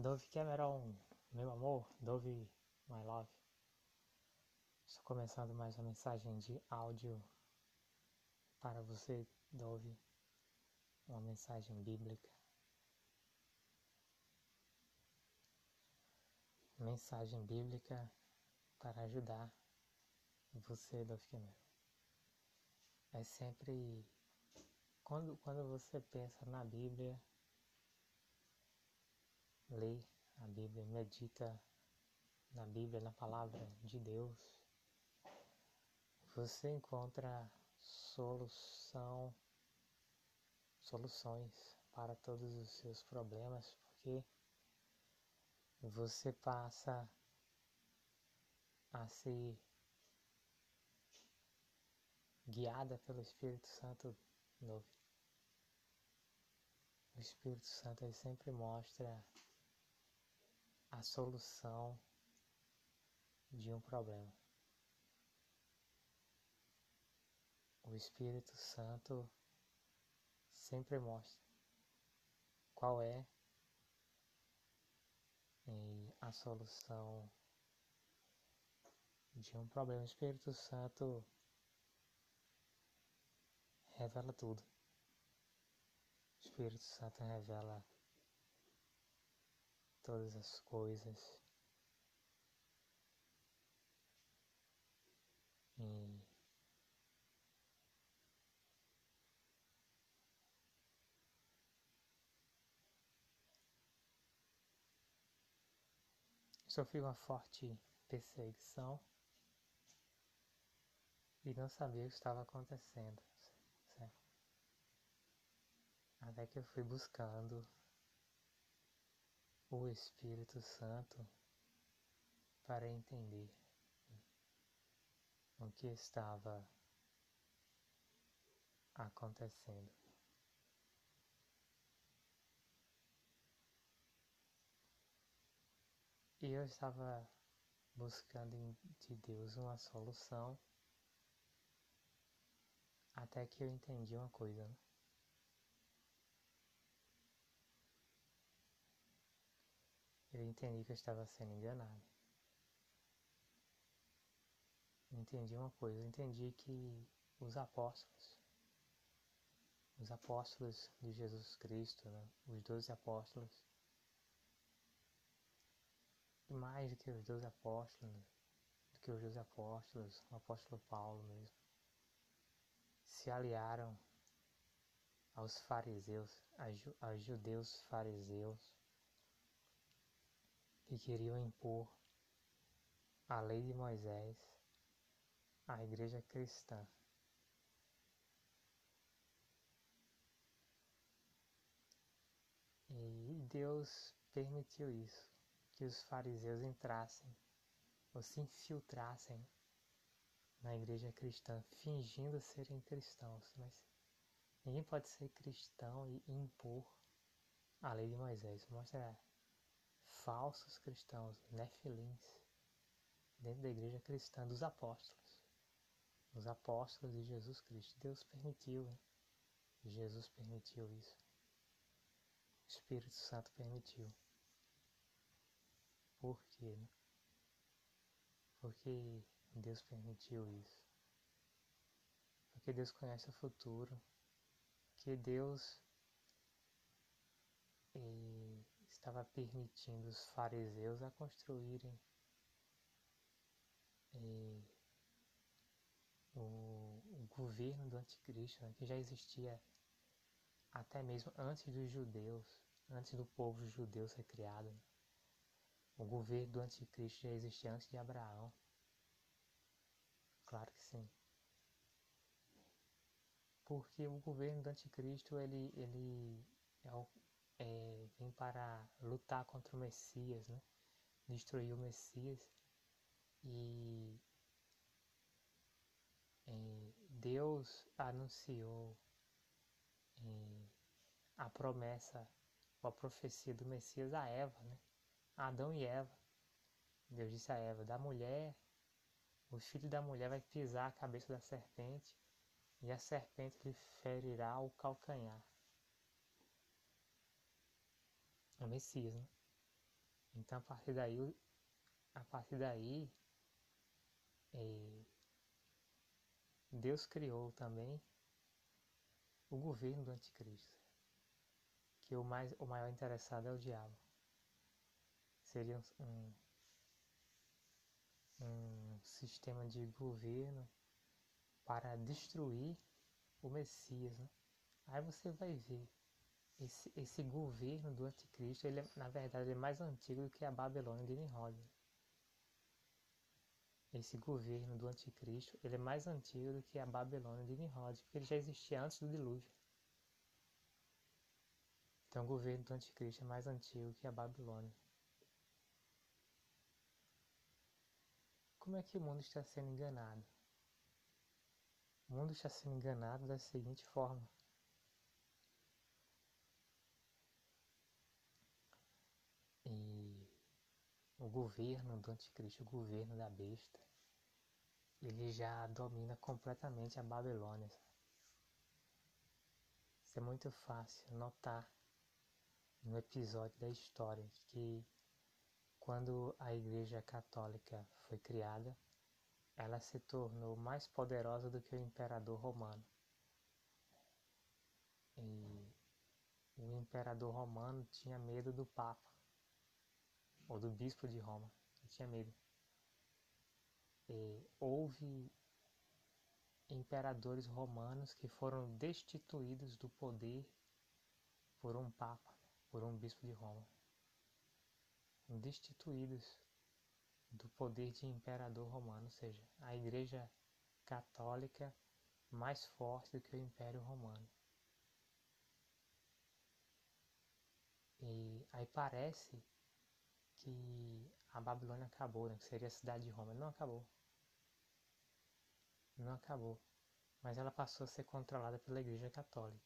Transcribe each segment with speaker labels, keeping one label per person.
Speaker 1: Dove Cameron, meu amor, Dove My Love. Estou começando mais uma mensagem de áudio para você, Dove. Uma mensagem bíblica. Mensagem bíblica para ajudar você, Dove Cameron. É sempre quando, quando você pensa na Bíblia, lê a Bíblia, medita na Bíblia, na palavra de Deus, você encontra solução, soluções para todos os seus problemas, porque você passa a ser guiada pelo Espírito Santo novo. O Espírito Santo ele sempre mostra a solução de um problema. O Espírito Santo sempre mostra qual é a solução de um problema. O Espírito Santo revela tudo. O Espírito Santo revela todas as coisas. E sofri uma forte perseguição e não sabia o que estava acontecendo. Certo? Até que eu fui buscando o Espírito Santo para entender o que estava acontecendo. E eu estava buscando de Deus uma solução até que eu entendi uma coisa. Né? Eu entendi que eu estava sendo enganado. Entendi uma coisa, entendi que os apóstolos, os apóstolos de Jesus Cristo, né? os doze apóstolos, e mais do que os doze apóstolos, do que os doze apóstolos, o apóstolo Paulo mesmo, se aliaram aos fariseus, aos judeus fariseus, que queriam impor a lei de Moisés à igreja cristã. E Deus permitiu isso, que os fariseus entrassem ou se infiltrassem na igreja cristã, fingindo serem cristãos, mas ninguém pode ser cristão e impor a lei de Moisés. Mostra falsos cristãos, nefilins, dentro da igreja cristã dos apóstolos, os apóstolos de Jesus Cristo. Deus permitiu, hein? Jesus permitiu isso. O Espírito Santo permitiu. Por quê? Né? Porque Deus permitiu isso. Porque Deus conhece o futuro. Que Deus e estava permitindo os fariseus a construírem eh, o, o, governo do anticristo, né, que já existia até mesmo antes dos judeus, antes do povo judeu ser criado. Né. O governo do anticristo já existia antes de Abraão. Claro que sim. Porque o governo do anticristo ele, ele é o, é, vem para lutar contra o Messias, né? destruir o Messias. E é, Deus anunciou é, a promessa, a profecia do Messias a Eva, né? Adão e Eva. Deus disse a Eva: da mulher, o filho da mulher vai pisar a cabeça da serpente e a serpente lhe ferirá o calcanhar. O Messias, né? Então, a partir daí, a partir daí, é, Deus criou também o governo do anticristo, que o, mais, o maior interessado é o diabo. Seria um, um sistema de governo para destruir o Messias. Né? Aí você vai ver esse, esse governo do anticristo, ele é, na verdade é mais antigo do que a Babilônia de Nimrod. Esse governo do anticristo, ele é mais antigo do que a Babilônia de Nimrod, porque ele já existia antes do dilúvio. Então o governo do anticristo é mais antigo que a Babilônia. Como é que o mundo está sendo enganado? O mundo está sendo enganado da seguinte forma. O governo do anticristo, o governo da besta, ele já domina completamente a Babilônia. Isso é muito fácil notar no episódio da história que quando a Igreja Católica foi criada, ela se tornou mais poderosa do que o imperador romano. E o imperador romano tinha medo do Papa, ou do bispo de Roma, ele tinha medo. E houve imperadores romanos que foram destituídos do poder por um Papa, por um bispo de Roma destituídos do poder de imperador romano, ou seja, a Igreja Católica mais forte do que o Império Romano. E aí parece que a Babilônia acabou, né? que seria a cidade de Roma. Não acabou. Não acabou. Mas ela passou a ser controlada pela Igreja Católica.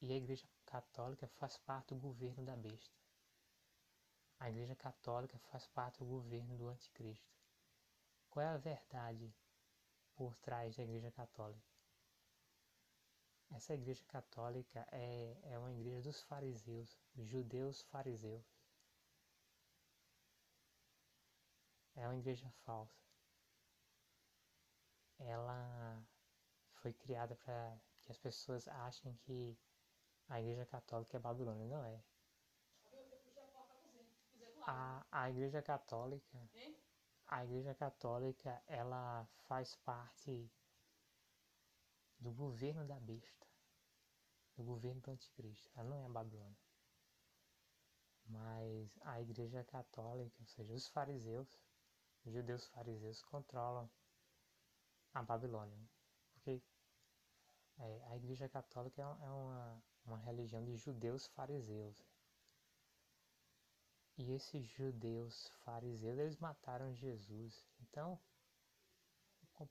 Speaker 1: E a Igreja Católica faz parte do governo da besta. A Igreja Católica faz parte do governo do Anticristo. Qual é a verdade por trás da Igreja Católica? Essa Igreja Católica é, é uma igreja dos fariseus, judeus fariseus. É uma igreja falsa. Ela foi criada para que as pessoas achem que a Igreja Católica é Babilônia. Não é a, a Igreja Católica, a Igreja Católica, ela faz parte do governo da besta, do governo do anticristo. Ela não é a Babilônia. Mas a Igreja Católica, ou seja, os fariseus, os judeus fariseus controlam a Babilônia. Porque é, a Igreja Católica é uma, uma religião de judeus fariseus. E esses judeus fariseus, eles mataram Jesus. Então,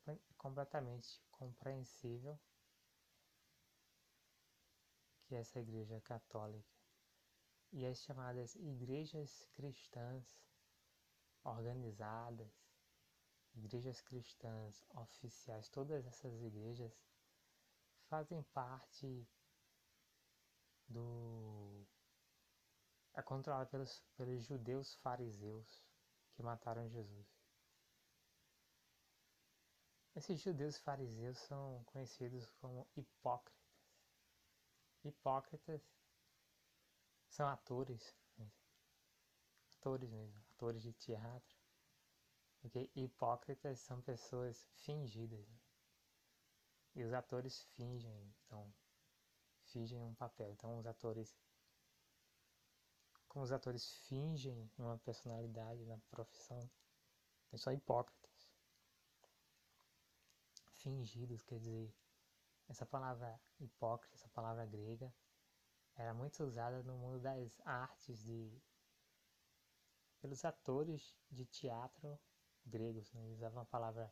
Speaker 1: é completamente compreensível que essa igreja católica e as chamadas igrejas cristãs organizadas, igrejas cristãs oficiais, todas essas igrejas fazem parte do é controlada pelos, pelos judeus fariseus que mataram Jesus. Esses judeus fariseus são conhecidos como hipócritas. Hipócritas são atores, atores mesmo, atores de teatro. Porque hipócritas são pessoas fingidas. E os atores fingem, então, fingem um papel. Então, os atores como os atores fingem uma personalidade na profissão, eles são hipócritas. Fingidos, quer dizer, essa palavra hipócrita, essa palavra grega, era muito usada no mundo das artes de pelos atores de teatro gregos, né? Eles usavam a palavra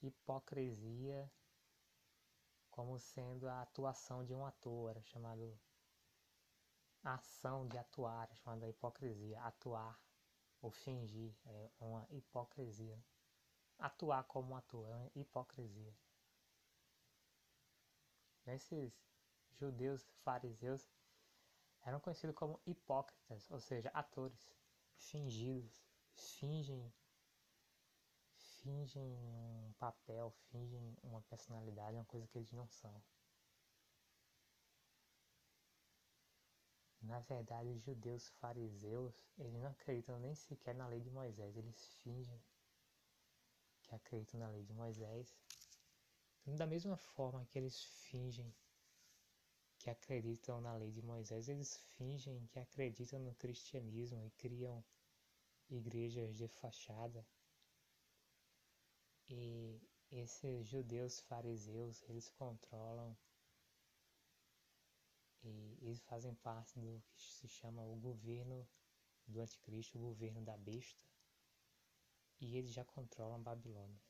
Speaker 1: hipocrisia como sendo a atuação de um ator, era chamado a ação de atuar, é chamada hipocrisia. Atuar ou fingir é uma hipocrisia. Atuar como um ator é uma hipocrisia. Esses judeus fariseus eram conhecidos como hipócritas, ou seja, atores. Fingidos, fingem fingem um papel, fingem uma personalidade, uma coisa que eles não são. Na verdade, os judeus fariseus, eles não acreditam nem sequer na lei de Moisés, eles fingem que acreditam na lei de Moisés. Da mesma forma que eles fingem que acreditam na lei de Moisés, eles fingem que acreditam no cristianismo e criam igrejas de fachada. E esses judeus fariseus, eles controlam e eles fazem parte do que se chama o governo do anticristo, o governo da besta, e eles já controlam a Babilônia.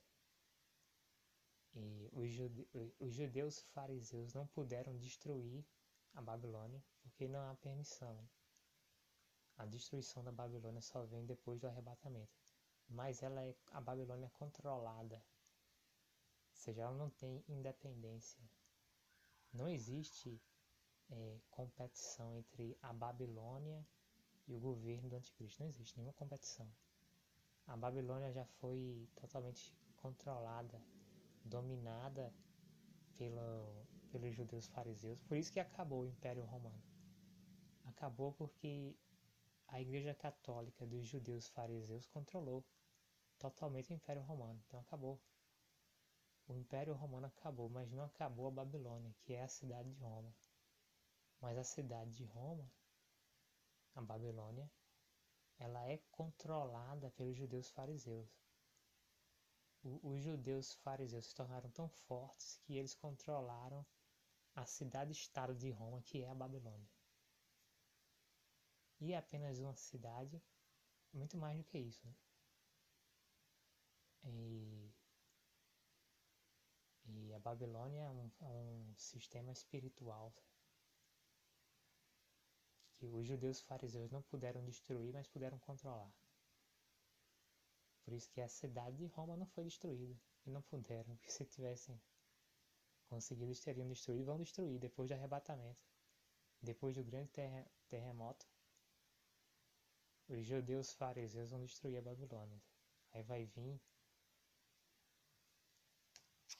Speaker 1: E os, jude os judeus fariseus não puderam destruir a Babilônia porque não há permissão. A destruição da Babilônia só vem depois do arrebatamento. Mas ela é, a Babilônia é controlada. Ou seja, ela não tem independência. Não existe é, competição entre a Babilônia e o governo do anticristo. Não existe nenhuma competição. A Babilônia já foi totalmente controlada, dominada pelo, pelos judeus fariseus. Por isso que acabou o Império Romano. Acabou porque a Igreja Católica dos judeus fariseus controlou totalmente o Império Romano. Então acabou. O Império Romano acabou, mas não acabou a Babilônia, que é a cidade de Roma. Mas a cidade de Roma, a Babilônia, ela é controlada pelos judeus fariseus. Os judeus fariseus se tornaram tão fortes que eles controlaram a cidade-estado de Roma, que é a Babilônia. E é apenas uma cidade, muito mais do que isso. Né? E, e a Babilônia é um, é um sistema espiritual que os judeus fariseus não puderam destruir, mas puderam controlar. Por isso que a cidade de Roma não foi destruída. E não puderam, porque se tivessem conseguido, eles teriam destruído vão destruir depois do arrebatamento. Depois do grande ter terremoto, os judeus fariseus vão destruir a Babilônia. Aí vai vir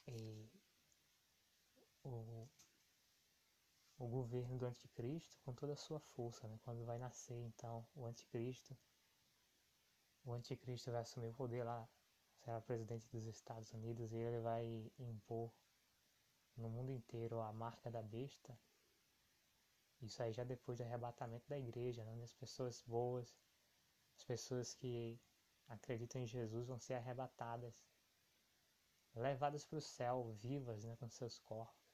Speaker 1: e o o governo do anticristo com toda a sua força, né? Quando vai nascer então o anticristo, o anticristo vai assumir o poder lá, será presidente dos Estados Unidos e ele vai impor no mundo inteiro a marca da besta. Isso aí já depois do arrebatamento da igreja, né? as pessoas boas, as pessoas que acreditam em Jesus vão ser arrebatadas, levadas para o céu vivas, né, com seus corpos.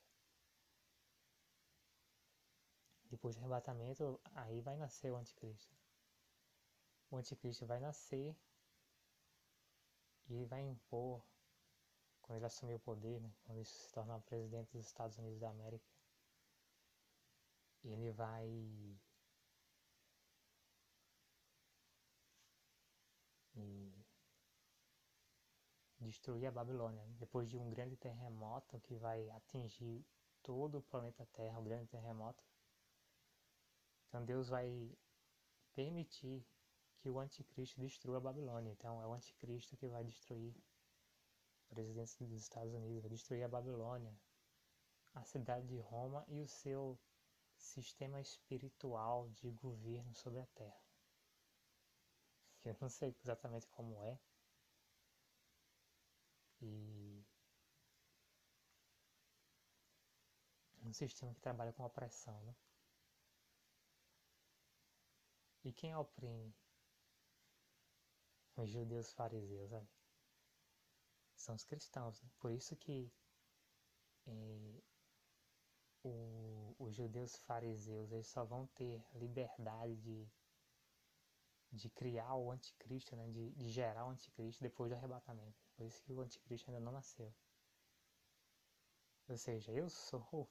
Speaker 1: depois do arrebatamento, aí vai nascer o anticristo. O anticristo vai nascer e vai impor, quando ele assumir o poder, né, quando ele se tornar presidente dos Estados Unidos da América, ele vai destruir a Babilônia, depois de um grande terremoto que vai atingir todo o planeta Terra, um grande terremoto, então Deus vai permitir que o anticristo destrua a Babilônia. Então é o anticristo que vai destruir o presidente dos Estados Unidos, vai destruir a Babilônia, a cidade de Roma e o seu sistema espiritual de governo sobre a terra. Eu não sei exatamente como é. E um sistema que trabalha com opressão, né? E quem oprime os judeus fariseus? São os cristãos. Né? Por isso que eh, o, os judeus fariseus eles só vão ter liberdade de, de criar o anticristo, né? de, de gerar o anticristo depois do arrebatamento. Por isso que o anticristo ainda não nasceu. Ou seja, eu sou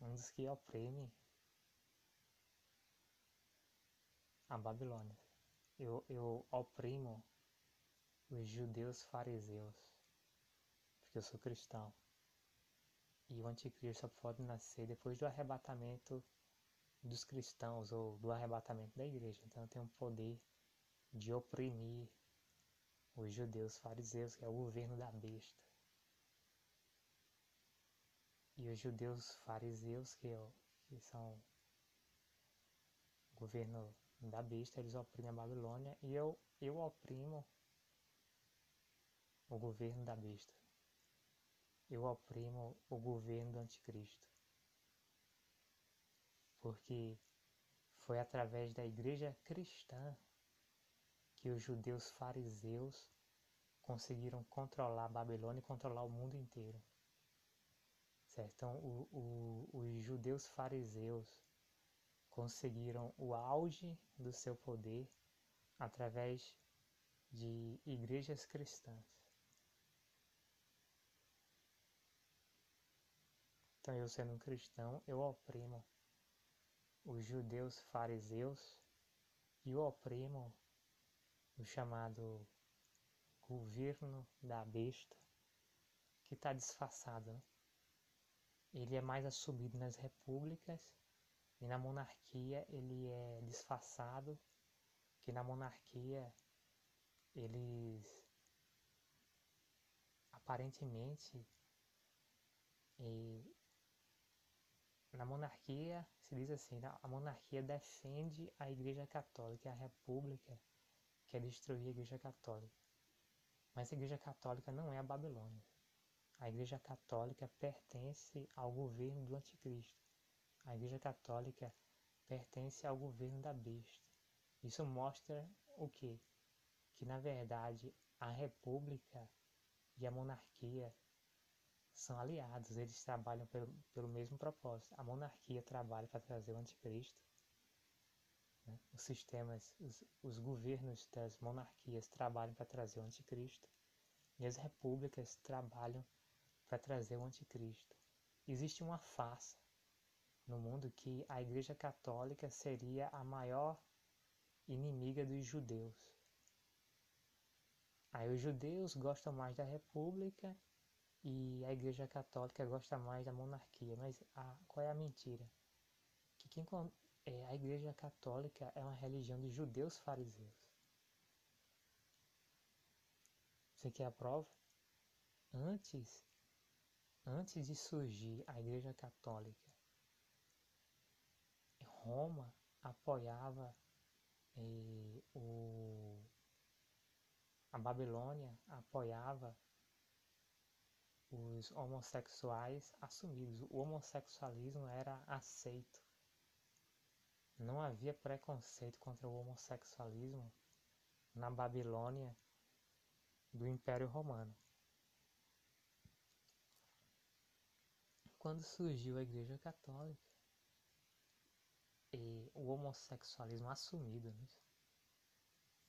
Speaker 1: um dos que oprime a Babilônia. Eu, eu oprimo os judeus fariseus, porque eu sou cristão. E o anticristo só pode nascer depois do arrebatamento dos cristãos ou do arrebatamento da igreja. Então eu tenho um poder de oprimir os judeus fariseus, que é o governo da besta. E os judeus fariseus, que, é que são o governo da besta, eles oprimem a Babilônia, e eu, eu oprimo o governo da besta. Eu oprimo o governo do anticristo. Porque foi através da igreja cristã que os judeus fariseus conseguiram controlar a Babilônia e controlar o mundo inteiro. Certo? Então, o, o, os judeus fariseus conseguiram o auge do seu poder através de igrejas cristãs. Então, eu sendo um cristão, eu oprimo os judeus fariseus e eu oprimo o chamado governo da besta, que está disfarçado. Né? Ele é mais assumido nas repúblicas e na monarquia ele é disfarçado, que na monarquia eles aparentemente na monarquia se diz assim, a monarquia defende a igreja católica, a república quer destruir a igreja católica. Mas a Igreja Católica não é a Babilônia. A Igreja Católica pertence ao governo do Anticristo. A Igreja Católica pertence ao governo da besta. Isso mostra o quê? Que na verdade a República e a monarquia são aliados, eles trabalham pelo, pelo mesmo propósito. A monarquia trabalha para trazer o anticristo né? Os sistemas, os, os governos das monarquias trabalham para trazer o anticristo e as repúblicas trabalham para trazer o anticristo. Existe uma farsa no mundo que a Igreja Católica seria a maior inimiga dos judeus. Aí os judeus gostam mais da república e a Igreja Católica gosta mais da monarquia. Mas a, qual é a mentira? Que quem, é, a Igreja Católica é uma religião de judeus fariseus. Você quer a prova? Antes, antes de surgir a Igreja Católica, Roma apoiava eh, o, a Babilônia apoiava os homossexuais assumidos. O homossexualismo era aceito não havia preconceito contra o homossexualismo na Babilônia do Império Romano. Quando surgiu a Igreja Católica, e o homossexualismo assumido, né?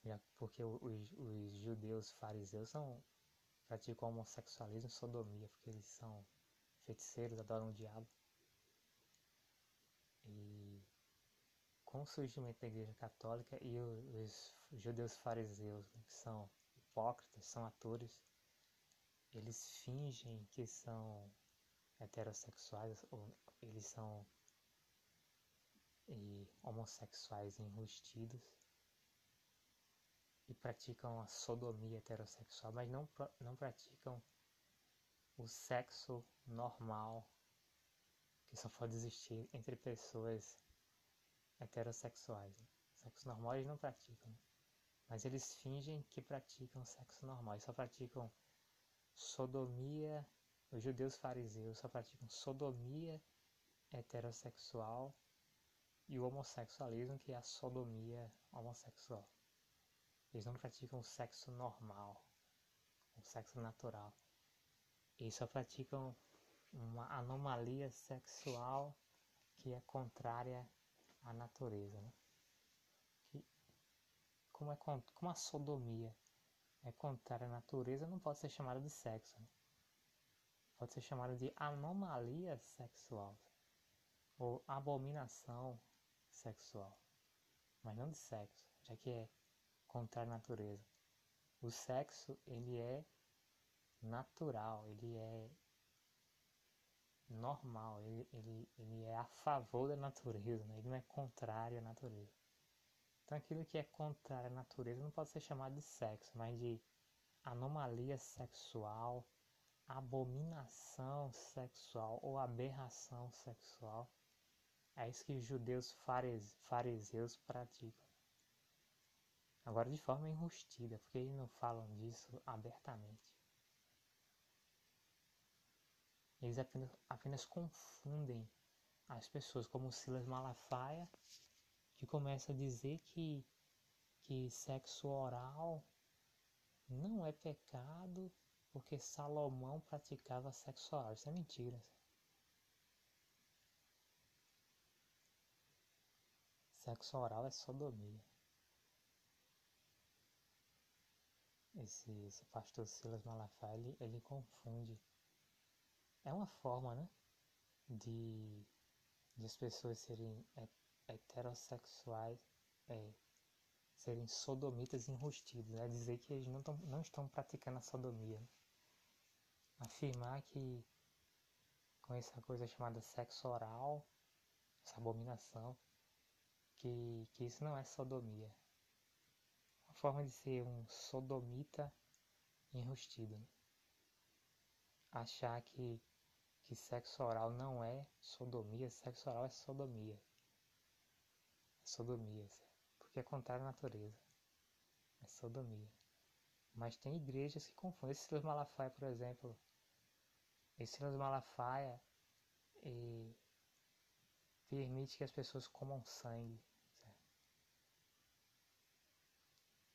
Speaker 1: Já porque os, os judeus fariseus são, praticam homossexualismo e sodomia, porque eles são feiticeiros, adoram o diabo. E com o surgimento da Igreja Católica e os judeus fariseus, né, que são hipócritas, são atores, eles fingem que são heterossexuais ou eles são e, homossexuais enrustidos e praticam a sodomia heterossexual, mas não, não praticam o sexo normal que só pode existir entre pessoas heterossexuais. Sexo normal eles não praticam, mas eles fingem que praticam sexo normal. Eles só praticam sodomia. Os judeus fariseus só praticam sodomia heterossexual e o homossexualismo, que é a sodomia homossexual. Eles não praticam sexo normal, o sexo natural. Eles só praticam uma anomalia sexual que é contrária a natureza. Né? Que, como, é, como a sodomia é contrária à natureza, não pode ser chamada de sexo. Né? Pode ser chamada de anomalia sexual ou abominação sexual, mas não de sexo, já que é contrário à natureza. O sexo, ele é natural, ele é normal, ele, ele, ele é a favor da natureza, né? ele não é contrário à natureza. Então aquilo que é contrário à natureza não pode ser chamado de sexo, mas de anomalia sexual, abominação sexual ou aberração sexual. É isso que os judeus fariseus praticam. Agora de forma enrustida, porque eles não falam disso abertamente. Eles apenas, apenas confundem as pessoas, como Silas Malafaia, que começa a dizer que, que sexo oral não é pecado porque Salomão praticava sexo oral. Isso é mentira. Sexo oral é sodomia. Esse, esse pastor Silas Malafaia, ele, ele confunde. É uma forma, né? De, de as pessoas serem heterossexuais, é, serem sodomitas enrustidos, né? Dizer que eles não, tão, não estão praticando a sodomia. Né? Afirmar que com essa coisa chamada sexo oral, essa abominação, que, que isso não é sodomia. Uma forma de ser um sodomita enrustido. Né? Achar que, que sexo oral não é sodomia, sexo oral é sodomia. É sodomia, porque é contrário à natureza. É sodomia. Mas tem igrejas que confundem. Esse Silas Malafaia, por exemplo. Esse Silas Malafaia e permite que as pessoas comam sangue.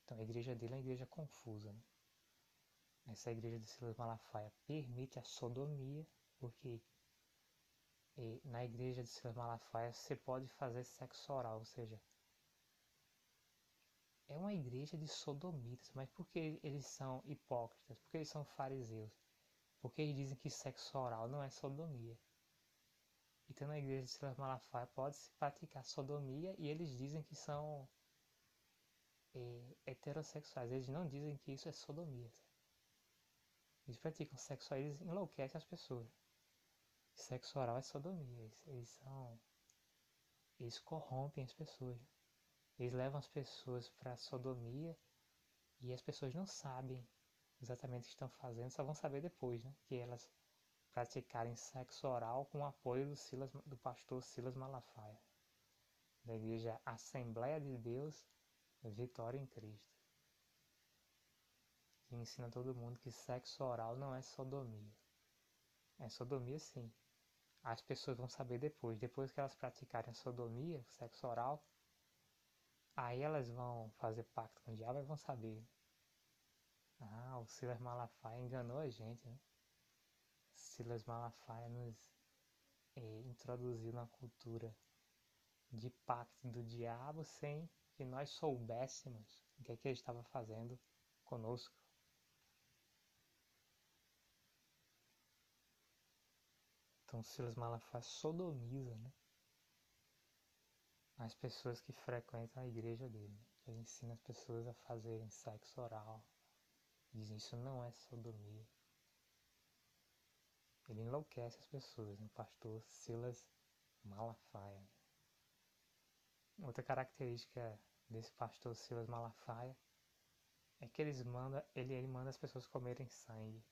Speaker 1: Então a igreja dele é uma igreja confusa. Né? Essa igreja de Silas Malafaia permite a sodomia, porque na igreja de Silas Malafaia você pode fazer sexo oral, ou seja, é uma igreja de sodomitas, mas por que eles são hipócritas? Por que eles são fariseus? Porque eles dizem que sexo oral não é sodomia. Então na igreja de Silas Malafaia pode-se praticar sodomia e eles dizem que são heterossexuais. Eles não dizem que isso é sodomia. Eles praticam sexo, eles enlouquecem as pessoas. Sexo oral é sodomia. Eles, eles são. Eles corrompem as pessoas. Eles levam as pessoas para sodomia e as pessoas não sabem exatamente o que estão fazendo, só vão saber depois, né? Que elas praticarem sexo oral com o apoio do, Silas, do pastor Silas Malafaia, da igreja Assembleia de Deus Vitória em Cristo, que ensina todo mundo que sexo oral não é sodomia. É sodomia sim. As pessoas vão saber depois, depois que elas praticarem a sodomia, sexo oral, aí elas vão fazer pacto com o diabo e vão saber. Ah, o Silas Malafaia enganou a gente, né? Silas Malafaia nos eh, introduziu na cultura de pacto do diabo sem que nós soubéssemos o que, é que ele estava fazendo conosco. Então Silas Malafaia sodomiza né? as pessoas que frequentam a igreja dele. Ele ensina as pessoas a fazerem sexo oral. Diz isso não é sodomia. Ele enlouquece as pessoas, o pastor Silas Malafaia. Outra característica desse pastor Silas Malafaia é que eles manda, ele, ele manda as pessoas comerem sangue.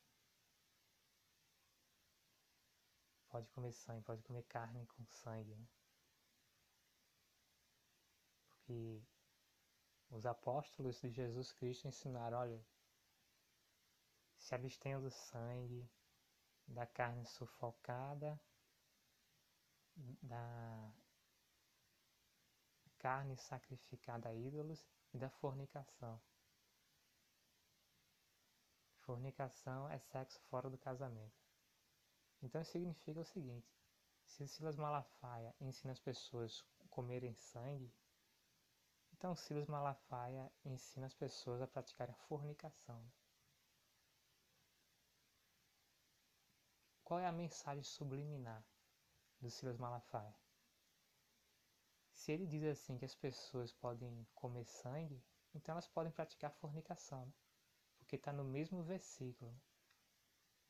Speaker 1: Pode comer sangue, pode comer carne com sangue. Né? Porque os apóstolos de Jesus Cristo ensinaram, olha, se abstenham do sangue, da carne sufocada, da carne sacrificada a ídolos e da fornicação. Fornicação é sexo fora do casamento. Então significa o seguinte: se Silas Malafaia ensina as pessoas a comerem sangue, então Silas Malafaia ensina as pessoas a praticarem a fornicação. Qual é a mensagem subliminar do Silas Malafaia? se ele diz assim que as pessoas podem comer sangue, então elas podem praticar fornicação, né? porque está no mesmo versículo, né?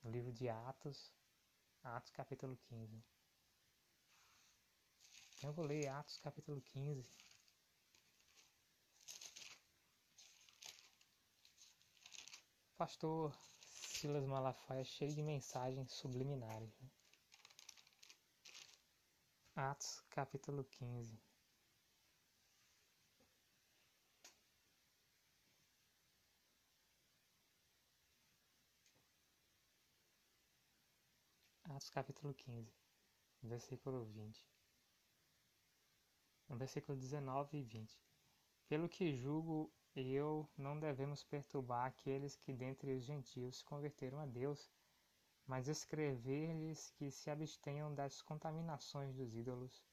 Speaker 1: no livro de Atos, Atos capítulo 15. Então eu vou ler Atos capítulo 15. Pastor Silas Malafaia é cheio de mensagens subliminares. Né? Atos capítulo 15. Atos capítulo 15, versículo 20. No versículo 19 e 20. Pelo que julgo eu, não devemos perturbar aqueles que dentre os gentios se converteram a Deus, mas escrever-lhes que se abstenham das contaminações dos ídolos,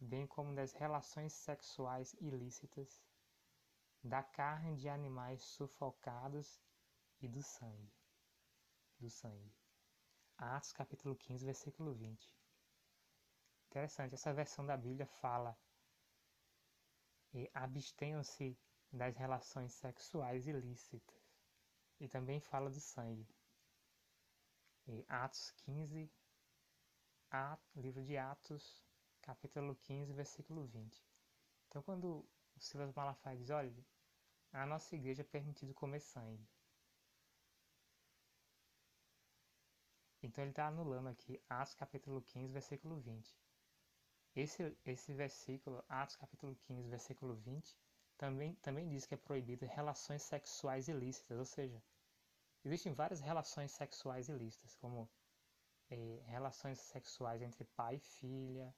Speaker 1: bem como das relações sexuais ilícitas, da carne de animais sufocados e do sangue. Do sangue. Atos capítulo 15, versículo 20. Interessante, essa versão da Bíblia fala e abstenham-se das relações sexuais ilícitas e também fala do sangue. E Atos 15, a, livro de Atos, capítulo 15, versículo 20. Então, quando o Silas Malafaia diz: olha, a nossa igreja é permitido comer sangue. Então ele está anulando aqui Atos capítulo 15, versículo 20. Esse, esse versículo, Atos capítulo 15, versículo 20, também, também diz que é proibido relações sexuais ilícitas, ou seja, existem várias relações sexuais ilícitas, como é, relações sexuais entre pai e filha,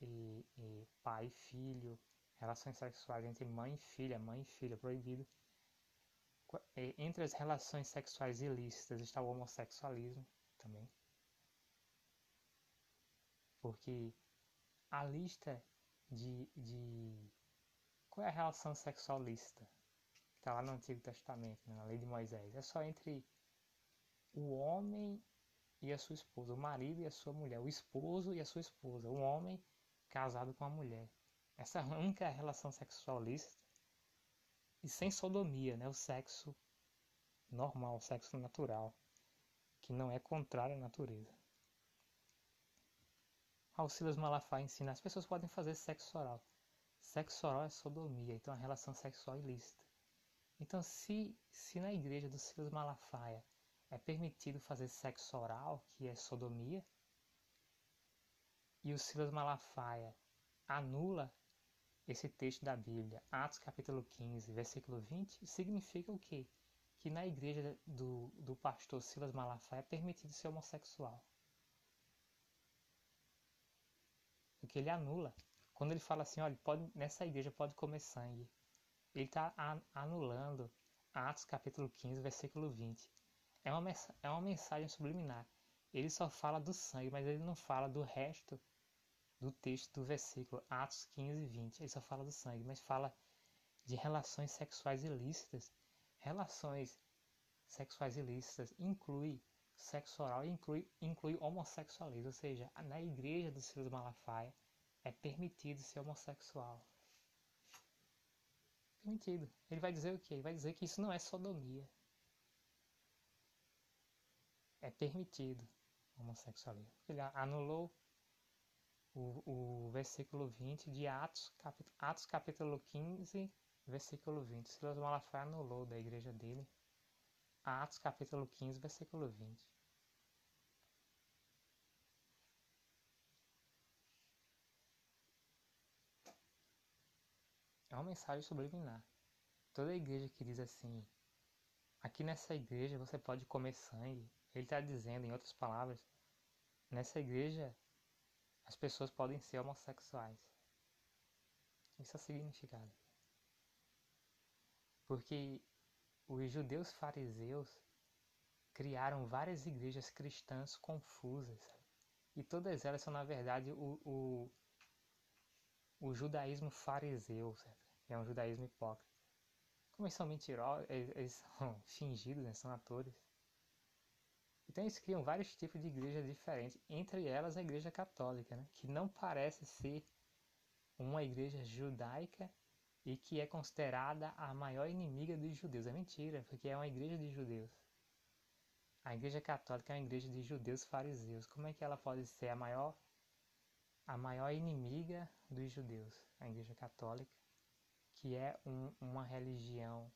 Speaker 1: e, e pai e filho, relações sexuais entre mãe e filha, mãe e filha, proibido. É, entre as relações sexuais ilícitas está o homossexualismo também. Porque a lista de, de qual é a relação sexual lícita? Está lá no Antigo Testamento, né, na lei de Moisés. É só entre o homem e a sua esposa, o marido e a sua mulher, o esposo e a sua esposa, o homem casado com a mulher. Essa é única relação sexual lícita e sem sodomia, né? O sexo normal, o sexo natural, que não é contrário à natureza. Alcilas Malafaia ensina: as pessoas podem fazer sexo oral. Sexo oral é sodomia, então é relação sexual ilícita. Então, se, se na igreja do Silas Malafaia é permitido fazer sexo oral, que é sodomia, e o Silas Malafaia anula esse texto da Bíblia, Atos capítulo 15, versículo 20, significa o quê? Que na igreja do, do pastor Silas Malafaia é permitido ser homossexual. Porque ele anula. Quando ele fala assim, olha, pode, nessa igreja pode comer sangue, ele está anulando Atos capítulo 15, versículo 20. É uma, é uma mensagem subliminar. Ele só fala do sangue, mas ele não fala do resto do texto do versículo, Atos 15, 20. Ele só fala do sangue, mas fala de relações sexuais ilícitas. Relações sexuais ilícitas inclui sexo oral e inclui, inclui homossexualismo, ou seja, na igreja do Silas Malafaia é permitido ser homossexual. Permitido. Ele vai dizer o quê? Ele vai dizer que isso não é sodomia. É permitido homossexualismo. Ele anulou o, o versículo 20 de Atos, cap, Atos capítulo 15, versículo 20. Silas Malafaia anulou da igreja dele. Atos capítulo 15, versículo 20. É uma mensagem subliminar. Toda igreja que diz assim, aqui nessa igreja você pode comer sangue, ele está dizendo, em outras palavras, nessa igreja as pessoas podem ser homossexuais. Isso é significado. Porque os judeus fariseus criaram várias igrejas cristãs confusas, e todas elas são, na verdade, o, o, o judaísmo fariseu, é um judaísmo hipócrita. Como eles são mentirosos, eles, eles são fingidos, né? são atores. Então eles criam vários tipos de igrejas diferentes, entre elas a igreja católica, né? que não parece ser uma igreja judaica e que é considerada a maior inimiga dos judeus. É mentira, porque é uma igreja de judeus. A igreja católica é uma igreja de judeus fariseus. Como é que ela pode ser a maior a maior inimiga dos judeus? A igreja católica, que é um, uma religião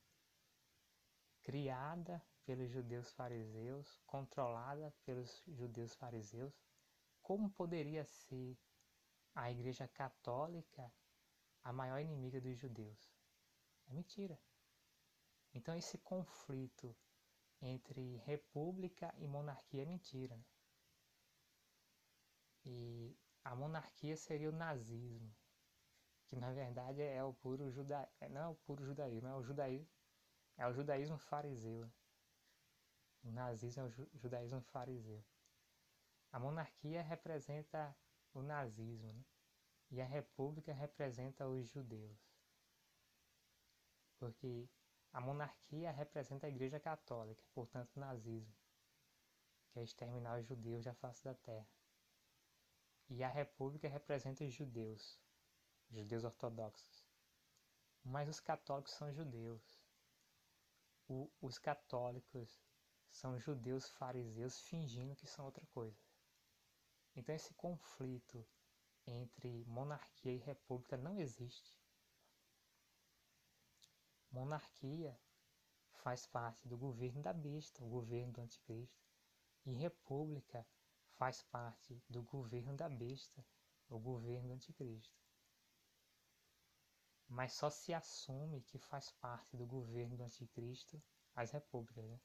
Speaker 1: criada pelos judeus fariseus, controlada pelos judeus fariseus, como poderia ser a Igreja Católica a maior inimiga dos judeus? É mentira. Então esse conflito entre república e monarquia é mentira. Né? E a monarquia seria o nazismo, que na verdade é o puro judaísmo, não é o puro judaísmo, é o judaísmo, é o judaísmo fariseu. O nazismo é o judaísmo fariseu. A monarquia representa o nazismo, né? e a república representa os judeus. Porque a monarquia representa a Igreja Católica, portanto, o nazismo, que é exterminar os judeus da face da terra. E a república representa os judeus, os judeus ortodoxos. Mas os católicos são judeus. O, os católicos são judeus fariseus fingindo que são outra coisa. Então esse conflito entre monarquia e república não existe. Monarquia faz parte do governo da besta, o governo do anticristo, e república faz parte do governo da besta, o governo do anticristo. Mas só se assume que faz parte do governo do anticristo as repúblicas. Né?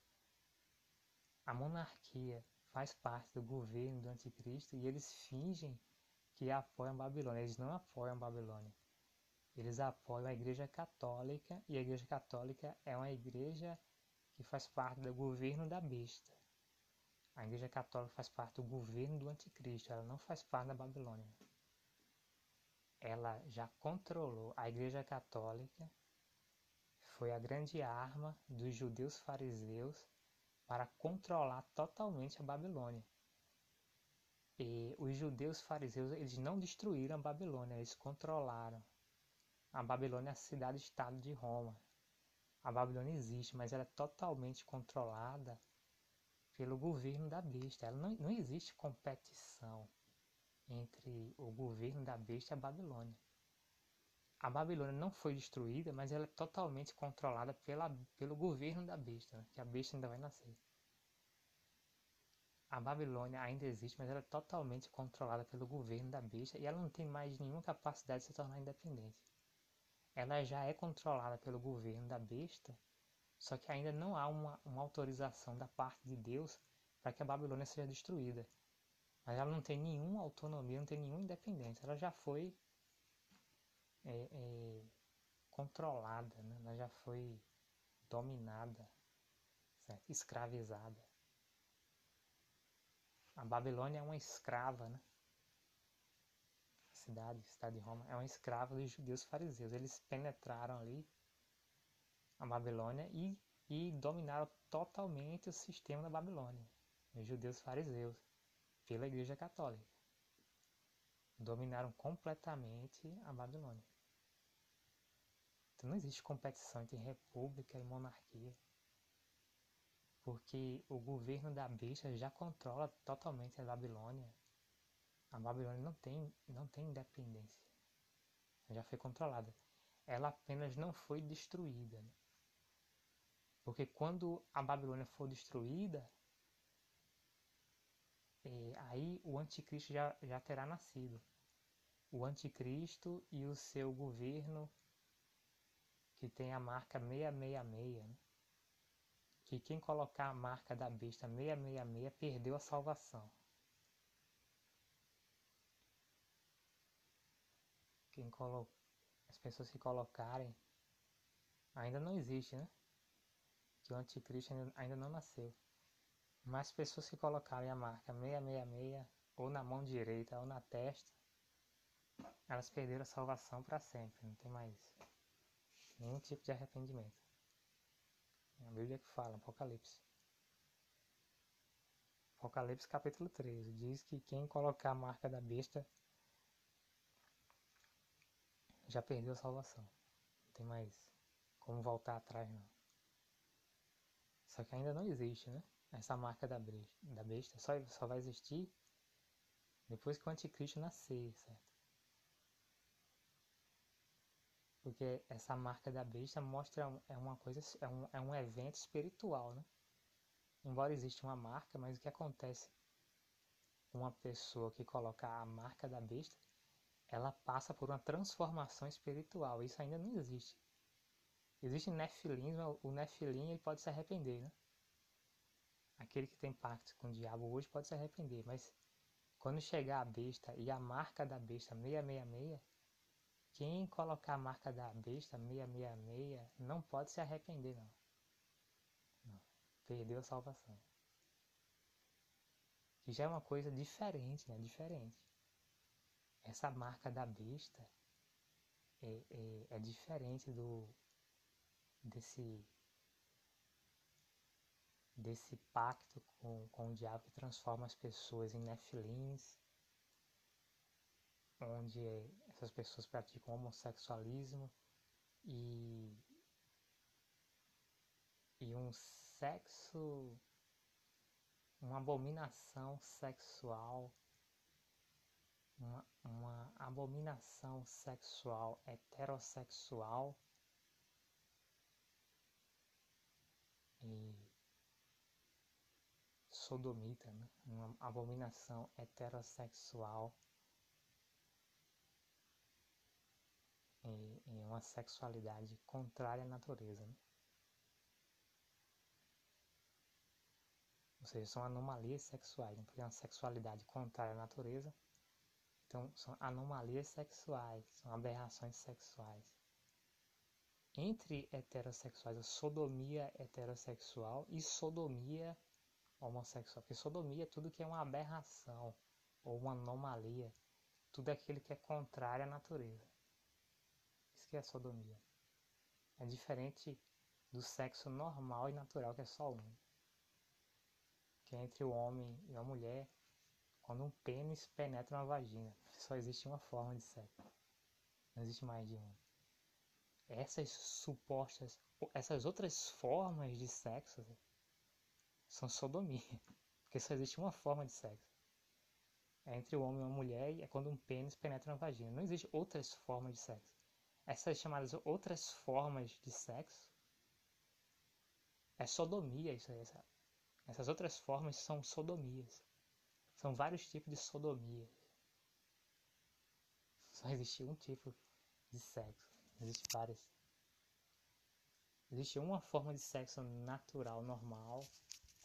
Speaker 1: A monarquia faz parte do governo do anticristo e eles fingem que apoiam Babilônia. Eles não apoiam Babilônia. Eles apoiam a Igreja Católica e a Igreja Católica é uma igreja que faz parte do governo da besta. A Igreja Católica faz parte do governo do Anticristo, ela não faz parte da Babilônia. Ela já controlou a Igreja Católica, foi a grande arma dos judeus fariseus para controlar totalmente a Babilônia. E os judeus fariseus, eles não destruíram a Babilônia, eles controlaram. A Babilônia é a cidade-estado de Roma. A Babilônia existe, mas ela é totalmente controlada pelo governo da besta. Ela não, não existe competição entre o governo da besta e a Babilônia. A Babilônia não foi destruída, mas ela é totalmente controlada pela, pelo governo da besta, né? que a besta ainda vai nascer. A Babilônia ainda existe, mas ela é totalmente controlada pelo governo da besta e ela não tem mais nenhuma capacidade de se tornar independente. Ela já é controlada pelo governo da besta, só que ainda não há uma, uma autorização da parte de Deus para que a Babilônia seja destruída. Mas ela não tem nenhuma autonomia, não tem nenhuma independência. Ela já foi é, é, controlada, né? ela já foi dominada, certo? escravizada. A Babilônia é uma escrava, né? A cidade, a cidade de Roma, é uma escrava dos judeus fariseus. Eles penetraram ali a Babilônia e, e dominaram totalmente o sistema da Babilônia, os judeus fariseus, pela Igreja Católica. Dominaram completamente a Babilônia. Não existe competição entre república e monarquia porque o governo da besta já controla totalmente a Babilônia. A Babilônia não tem, não tem independência. Já foi controlada. Ela apenas não foi destruída. Né? Porque quando a Babilônia for destruída, é, aí o anticristo já, já terá nascido. O anticristo e o seu governo, que tem a marca 666, né? que quem colocar a marca da besta 666 perdeu a salvação. Quem colo... As pessoas que colocarem ainda não existe, né? Que o anticristo ainda não nasceu. Mas pessoas que colocarem a marca 666 ou na mão direita ou na testa, elas perderam a salvação para sempre, não tem mais nenhum tipo de arrependimento. É a Bíblia que fala, Apocalipse. Apocalipse capítulo 13 diz que quem colocar a marca da besta já perdeu a salvação. Não tem mais como voltar atrás não. Só que ainda não existe, né? Essa marca da besta, da besta só, só vai existir depois que o anticristo nascer, certo? Porque essa marca da besta mostra é uma coisa, é um, é um evento espiritual, né? Embora exista uma marca, mas o que acontece? Uma pessoa que coloca a marca da besta, ela passa por uma transformação espiritual. Isso ainda não existe. Existe nefilim, o nefilim ele pode se arrepender, né? Aquele que tem pacto com o diabo hoje pode se arrepender, mas quando chegar a besta e a marca da besta 666, quem colocar a marca da besta 666 não pode se arrepender, não. não. Perdeu a salvação. Que já é uma coisa diferente, né? Diferente. Essa marca da besta é, é, é diferente do desse desse pacto com, com o diabo que transforma as pessoas em nefilins, onde essas pessoas praticam homossexualismo e, e um sexo, uma abominação sexual, uma, uma abominação sexual heterossexual e sodomita, né? uma abominação heterossexual e, e uma sexualidade contrária à natureza. Né? Ou seja, são anomalias sexuais, né? porque é uma sexualidade contrária à natureza. Então, são anomalias sexuais, são aberrações sexuais. Entre heterossexuais, a sodomia heterossexual e sodomia homossexual. Porque sodomia é tudo que é uma aberração ou uma anomalia. Tudo aquilo que é contrário à natureza. Que é sodomia. É diferente do sexo normal e natural, que é só um. Que é entre o homem e a mulher, quando um pênis penetra uma vagina. Só existe uma forma de sexo. Não existe mais de um. Essas supostas, essas outras formas de sexo são sodomia, porque só existe uma forma de sexo. É entre o homem e a mulher e é quando um pênis penetra na vagina. Não existe outras formas de sexo. Essas chamadas outras formas de sexo é sodomia isso aí, sabe? Essas outras formas são sodomias. São vários tipos de sodomia. Só existe um tipo de sexo. Existe várias. Existe uma forma de sexo natural, normal,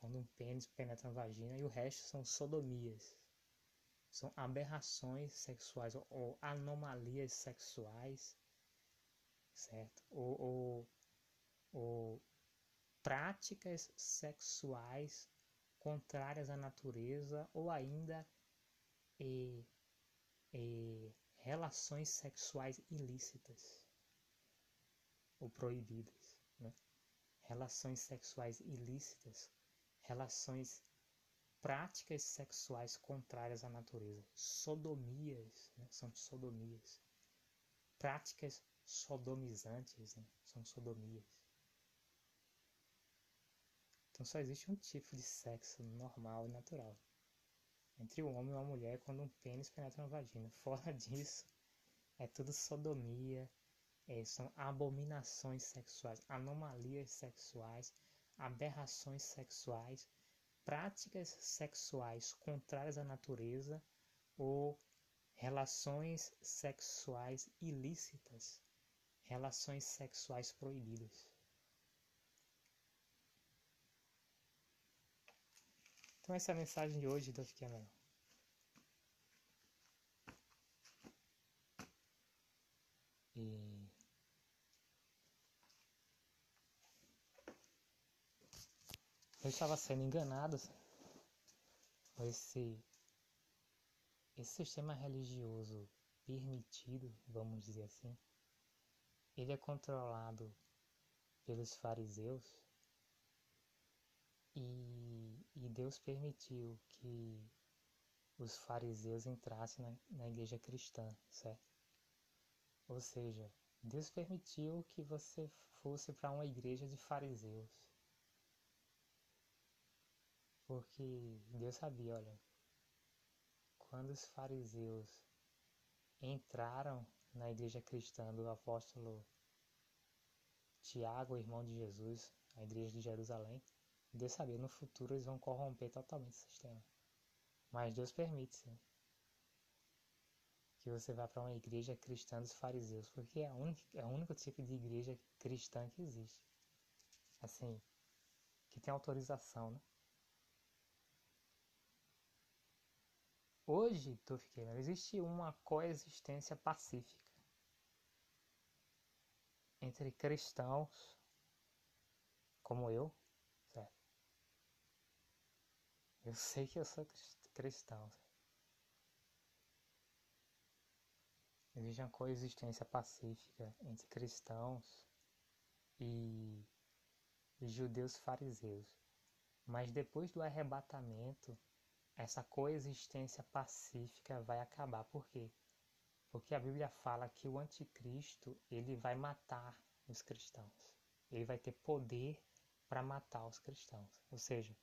Speaker 1: quando um pênis penetra na vagina, e o resto são sodomias. São aberrações sexuais ou anomalias sexuais, certo? Ou, ou, ou práticas sexuais contrárias à natureza ou ainda e, e relações sexuais ilícitas ou proibidas, né? relações sexuais ilícitas relações práticas sexuais contrárias à natureza, sodomias, né? são sodomias, práticas sodomizantes, né? são sodomias. Então só existe um tipo de sexo normal e natural entre o homem e a mulher quando um pênis penetra na vagina. Fora disso, é tudo sodomia, é, são abominações sexuais, anomalias sexuais, aberrações sexuais, práticas sexuais contrárias à natureza ou relações sexuais ilícitas, relações sexuais proibidas. Então essa é a mensagem de hoje do Cameron. E eu estava sendo enganado com esse, esse sistema religioso permitido, vamos dizer assim. Ele é controlado pelos fariseus e, e Deus permitiu que os fariseus entrassem na, na igreja cristã, certo? Ou seja, Deus permitiu que você fosse para uma igreja de fariseus. Porque Deus sabia, olha, quando os fariseus entraram na igreja cristã do apóstolo Tiago, irmão de Jesus, a igreja de Jerusalém, Deus sabia, no futuro eles vão corromper totalmente o sistema. Mas Deus permite, sim, que você vá para uma igreja cristã dos fariseus, porque é, única, é o único tipo de igreja cristã que existe. Assim, que tem autorização, né? Hoje, Tuf Gamer, existe uma coexistência pacífica entre cristãos como eu, certo? Eu sei que eu sou cristão. Certo? Existe uma coexistência pacífica entre cristãos e judeus fariseus. Mas depois do arrebatamento, essa coexistência pacífica vai acabar. Por quê? Porque a Bíblia fala que o anticristo, ele vai matar os cristãos. Ele vai ter poder para matar os cristãos. Ou seja,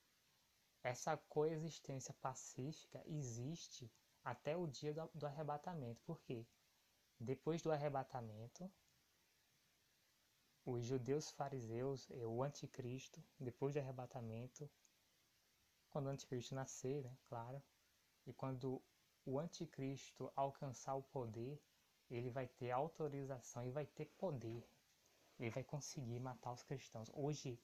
Speaker 1: essa coexistência pacífica existe até o dia do, do arrebatamento. Por quê? Depois do arrebatamento, os judeus fariseus, o anticristo, depois do arrebatamento, quando o anticristo nascer, né, claro, e quando o anticristo alcançar o poder, ele vai ter autorização e vai ter poder. Ele vai conseguir matar os cristãos. Hoje,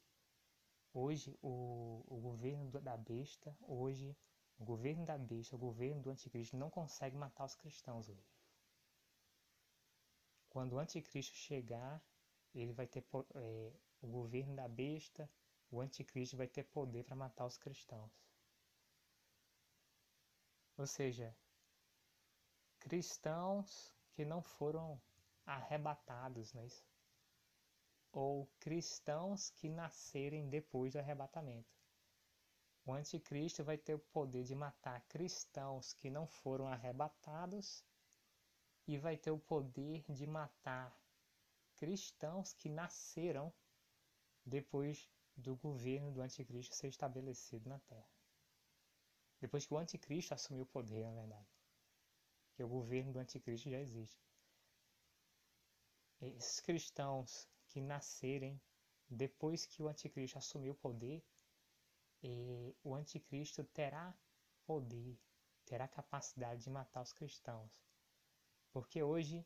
Speaker 1: hoje o, o governo da besta, hoje o governo da besta, o governo do anticristo não consegue matar os cristãos hoje. Quando o anticristo chegar, ele vai ter é, o governo da besta, o anticristo vai ter poder para matar os cristãos. Ou seja, cristãos que não foram arrebatados, não é isso? Ou cristãos que nascerem depois do arrebatamento. O anticristo vai ter o poder de matar cristãos que não foram arrebatados e vai ter o poder de matar cristãos que nasceram depois do governo do anticristo ser estabelecido na terra. Depois que o anticristo assumiu o poder, na verdade. Que o governo do anticristo já existe. Esses cristãos que nascerem depois que o anticristo assumiu o poder, o anticristo terá poder, terá capacidade de matar os cristãos. Porque hoje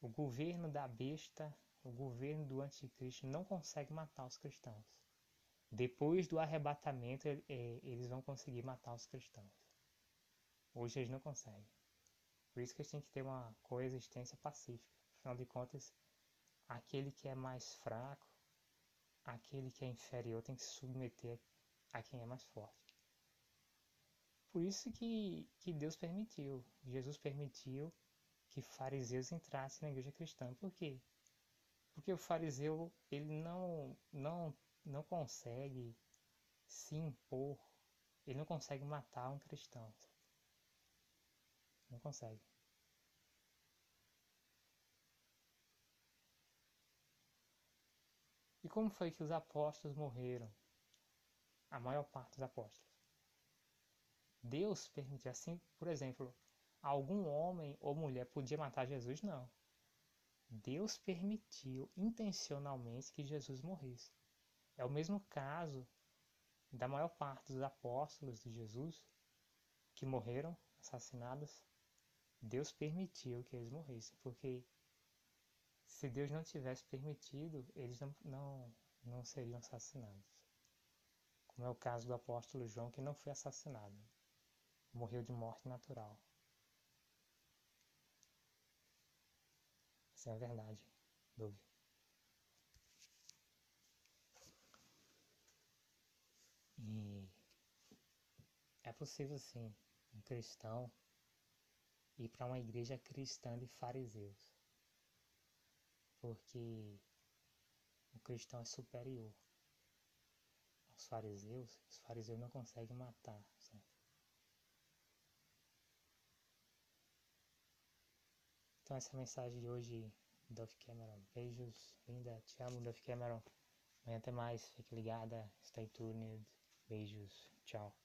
Speaker 1: o governo da besta, o governo do anticristo não consegue matar os cristãos. Depois do arrebatamento, é, eles vão conseguir matar os cristãos. Hoje eles não conseguem. Por isso que eles têm que ter uma coexistência pacífica. Afinal de contas, aquele que é mais fraco, aquele que é inferior tem que se submeter a quem é mais forte. Por isso que, que Deus permitiu, Jesus permitiu que fariseus entrassem na igreja cristã. Por quê? Porque o fariseu ele não, não não consegue se impor, ele não consegue matar um cristão. Não consegue. E como foi que os apóstolos morreram? A maior parte dos apóstolos. Deus permitiu assim, por exemplo, algum homem ou mulher podia matar Jesus? Não. Deus permitiu intencionalmente que Jesus morresse. É o mesmo caso da maior parte dos apóstolos de Jesus que morreram assassinados. Deus permitiu que eles morressem, porque se Deus não tivesse permitido, eles não, não, não seriam assassinados. Como é o caso do apóstolo João, que não foi assassinado, morreu de morte natural. Essa é a verdade, Dove. E é possível sim um cristão ir para uma igreja cristã de fariseus. Porque o cristão é superior aos fariseus, os fariseus não conseguem matar, certo? Então essa é a mensagem de hoje, Duff Cameron. Beijos, linda, te amo, Duff Cameron. Amanhã até mais, fique ligada, stay tuned. Beijos, tchau.